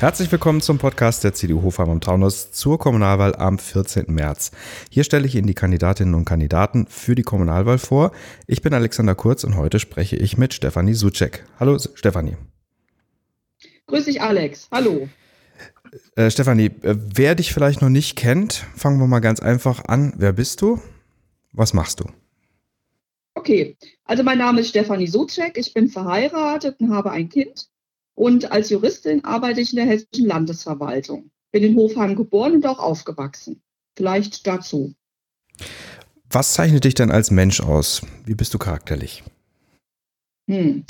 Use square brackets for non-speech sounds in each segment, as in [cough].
Herzlich willkommen zum Podcast der CDU Hofheim am Taunus zur Kommunalwahl am 14. März. Hier stelle ich Ihnen die Kandidatinnen und Kandidaten für die Kommunalwahl vor. Ich bin Alexander Kurz und heute spreche ich mit Stefanie Sucek. Hallo Stefanie. Grüß dich Alex. Hallo. Äh, Stefanie, äh, wer dich vielleicht noch nicht kennt, fangen wir mal ganz einfach an. Wer bist du? Was machst du? Okay, also mein Name ist Stefanie Sucek. Ich bin verheiratet und habe ein Kind. Und als Juristin arbeite ich in der Hessischen Landesverwaltung. Bin in Hofheim geboren und auch aufgewachsen. Vielleicht dazu. Was zeichnet dich denn als Mensch aus? Wie bist du charakterlich? Hm.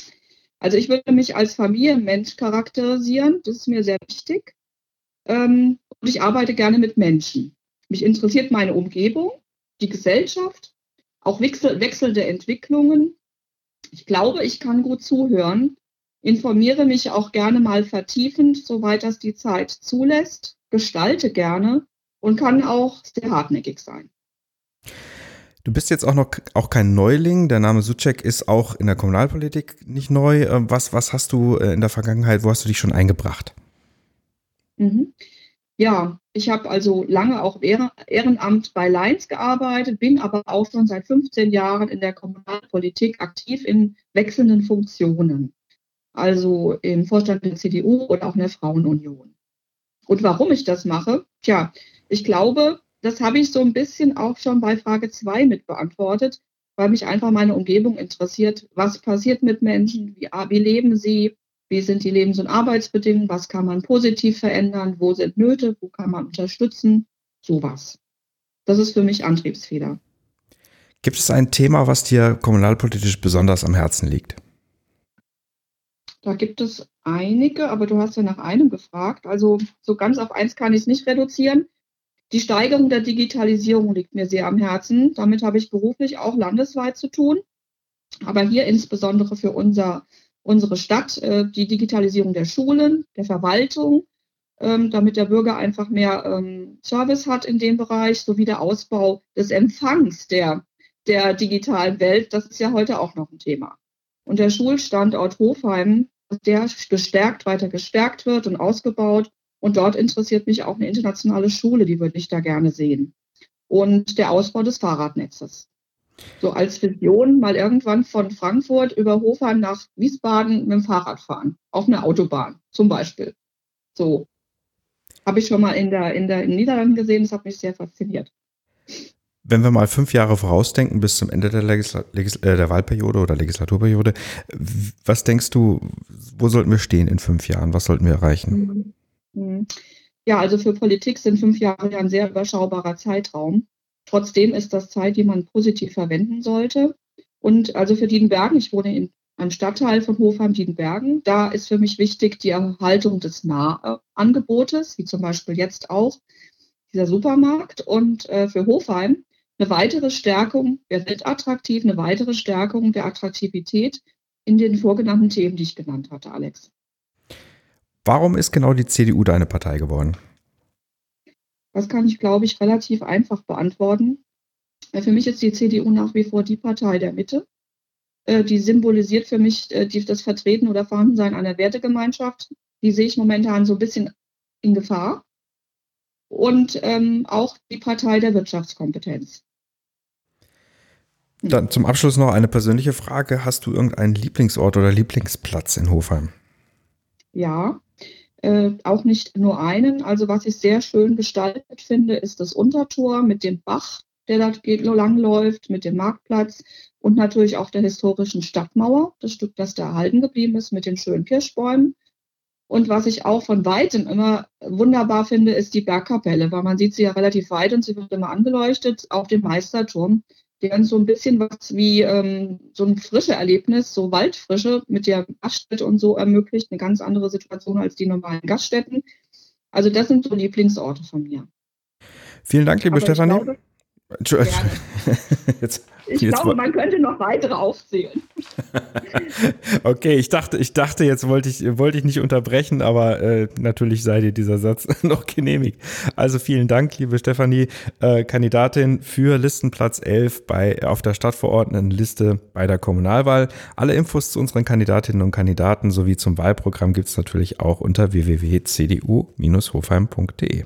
Also ich würde mich als Familienmensch charakterisieren. Das ist mir sehr wichtig. Ähm, und ich arbeite gerne mit Menschen. Mich interessiert meine Umgebung, die Gesellschaft, auch wechsel wechselnde Entwicklungen. Ich glaube, ich kann gut zuhören informiere mich auch gerne mal vertiefend, soweit das die Zeit zulässt, gestalte gerne und kann auch sehr hartnäckig sein. Du bist jetzt auch noch auch kein Neuling. Der Name Suchek ist auch in der Kommunalpolitik nicht neu. Ähm, was, was hast du äh, in der Vergangenheit, wo hast du dich schon eingebracht? Mhm. Ja, ich habe also lange auch Ehrenamt bei Leins gearbeitet, bin aber auch schon seit 15 Jahren in der Kommunalpolitik aktiv in wechselnden Funktionen also im Vorstand der CDU oder auch in der Frauenunion. Und warum ich das mache? Tja, ich glaube, das habe ich so ein bisschen auch schon bei Frage 2 mit beantwortet, weil mich einfach meine Umgebung interessiert. Was passiert mit Menschen? Wie, wie leben sie? Wie sind die Lebens- und Arbeitsbedingungen? Was kann man positiv verändern? Wo sind Nöte? Wo kann man unterstützen? Sowas. Das ist für mich Antriebsfeder. Gibt es ein Thema, was dir kommunalpolitisch besonders am Herzen liegt? Da gibt es einige, aber du hast ja nach einem gefragt. Also so ganz auf eins kann ich es nicht reduzieren. Die Steigerung der Digitalisierung liegt mir sehr am Herzen. Damit habe ich beruflich auch landesweit zu tun. Aber hier insbesondere für unser, unsere Stadt äh, die Digitalisierung der Schulen, der Verwaltung, ähm, damit der Bürger einfach mehr ähm, Service hat in dem Bereich, sowie der Ausbau des Empfangs der, der digitalen Welt. Das ist ja heute auch noch ein Thema. Und der Schulstandort Hofheim, der gestärkt, weiter gestärkt wird und ausgebaut. Und dort interessiert mich auch eine internationale Schule, die würde ich da gerne sehen. Und der Ausbau des Fahrradnetzes. So als Vision mal irgendwann von Frankfurt über Hofheim nach Wiesbaden mit dem Fahrrad fahren. Auf einer Autobahn zum Beispiel. So. Habe ich schon mal in der, in der in den Niederlanden gesehen, das hat mich sehr fasziniert. Wenn wir mal fünf Jahre vorausdenken bis zum Ende der, Legisla Legisla äh, der Wahlperiode oder Legislaturperiode, was denkst du, wo sollten wir stehen in fünf Jahren? Was sollten wir erreichen? Mhm. Mhm. Ja, also für Politik sind fünf Jahre ein sehr überschaubarer Zeitraum. Trotzdem ist das Zeit, die man positiv verwenden sollte. Und also für Diedenbergen, ich wohne in einem Stadtteil von Hofheim-Diedenbergen, da ist für mich wichtig die Erhaltung des Nahangebotes, wie zum Beispiel jetzt auch dieser Supermarkt. Und äh, für Hofheim eine weitere Stärkung, wir sind attraktiv, eine weitere Stärkung der Attraktivität in den vorgenannten Themen, die ich genannt hatte, Alex. Warum ist genau die CDU deine Partei geworden? Das kann ich, glaube ich, relativ einfach beantworten. Äh, für mich ist die CDU nach wie vor die Partei der Mitte. Äh, die symbolisiert für mich äh, das Vertreten oder Vorhandensein einer Wertegemeinschaft. Die sehe ich momentan so ein bisschen in Gefahr. Und ähm, auch die Partei der Wirtschaftskompetenz. Dann zum Abschluss noch eine persönliche Frage. Hast du irgendeinen Lieblingsort oder Lieblingsplatz in Hofheim? Ja, äh, auch nicht nur einen. Also was ich sehr schön gestaltet finde, ist das Untertor mit dem Bach, der da geht, langläuft, mit dem Marktplatz und natürlich auch der historischen Stadtmauer, das Stück, das da erhalten geblieben ist, mit den schönen Kirschbäumen. Und was ich auch von weitem immer wunderbar finde, ist die Bergkapelle, weil man sieht sie ja relativ weit und sie wird immer angeleuchtet auf dem Meisterturm der so ein bisschen was wie ähm, so ein frische Erlebnis, so Waldfrische mit der Gaststätte und so ermöglicht, eine ganz andere Situation als die normalen Gaststätten. Also das sind so Lieblingsorte von mir. Vielen Dank, liebe Stefanie. Glaube, [laughs] Jetzt Ich jetzt glaube, man könnte noch weitere aufzählen. [laughs] okay, ich dachte, ich dachte, jetzt wollte ich, wollte ich nicht unterbrechen, aber äh, natürlich sei dir dieser Satz [laughs] noch genehmigt. Also vielen Dank, liebe Stefanie, äh, Kandidatin für Listenplatz 11 bei, auf der Stadtverordnetenliste bei der Kommunalwahl. Alle Infos zu unseren Kandidatinnen und Kandidaten sowie zum Wahlprogramm gibt es natürlich auch unter www.cdu-hofheim.de.